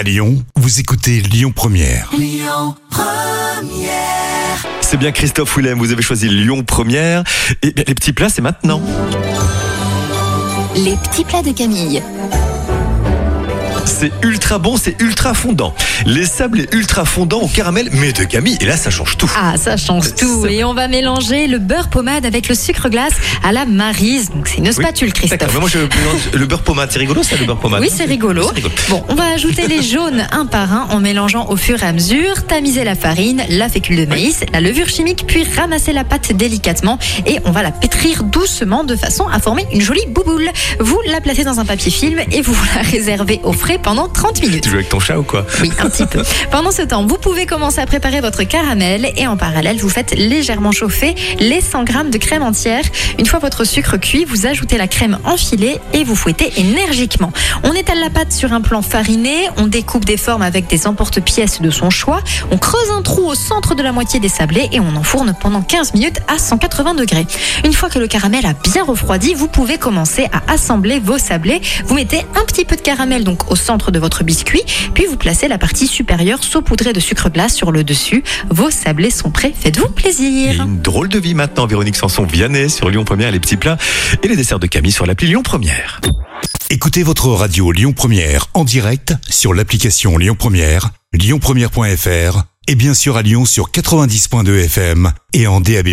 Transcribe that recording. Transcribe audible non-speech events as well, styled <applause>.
À Lyon, vous écoutez Lyon Première. C'est bien Christophe Willem, vous avez choisi Lyon Première. Et bien, les petits plats, c'est maintenant. Les petits plats de Camille. C'est ultra bon, c'est ultra fondant. Les sablés ultra fondants au caramel, mais de Camille. Et là, ça change tout. Ah, ça change tout. Et on va mélanger le beurre pommade avec le sucre glace à la marise. Donc c'est une Oui. spatule, D'accord, Christophe. mais moi, je mélange le beurre pommade. C'est rigolo, ça, le beurre pommade Oui, c'est rigolo. C'est rigolo. Bon, on va ajouter les jaunes un par un en mélangeant au fur et à mesure, tamiser la farine, la fécule de maïs, la levure chimique, puis ramasser la pâte délicatement et on va la pétrir doucement de façon à former une jolie bouboule. Vous la placez dans un papier film et vous <laughs> la réservez au frais pendant 30 minutes. Tu joues avec ton chat ou quoi? Oui, un petit peu. <laughs> Pendant ce temps, vous pouvez commencer à préparer votre caramel et en parallèle, vous faites légèrement chauffer les 100 grammes de crème entière. Une fois votre sucre cuit, vous ajoutez la crème enfilée et vous fouettez énergiquement. On étale la pâte sur un plan fariné, on découpe des formes avec des emporte-pièces de son choix, on creuse un trou au centre de la moitié des sablés et on enfourne pendant 15 minutes à 180 degrés. Une fois que le caramel a bien refroidi, vous pouvez commencer à assembler vos sablés. Vous mettez un petit peu de caramel donc au centre de votre biscuit, puis vous placez la partie supérieure saupoudrée de sucre glace sur le dessus. Vos sablés sont prêts, faites-vous plaisir. une drôle de vie maintenant, Véronique Sanson, Vianney sur Lyon Première, les petits plats et les desserts de Camille sur l'appli Lyon Première. Écoutez votre radio Lyon Première en direct sur l'application Lyon Première, lyonpremière.fr et bien sûr à Lyon sur 90.2 FM et en DAB+.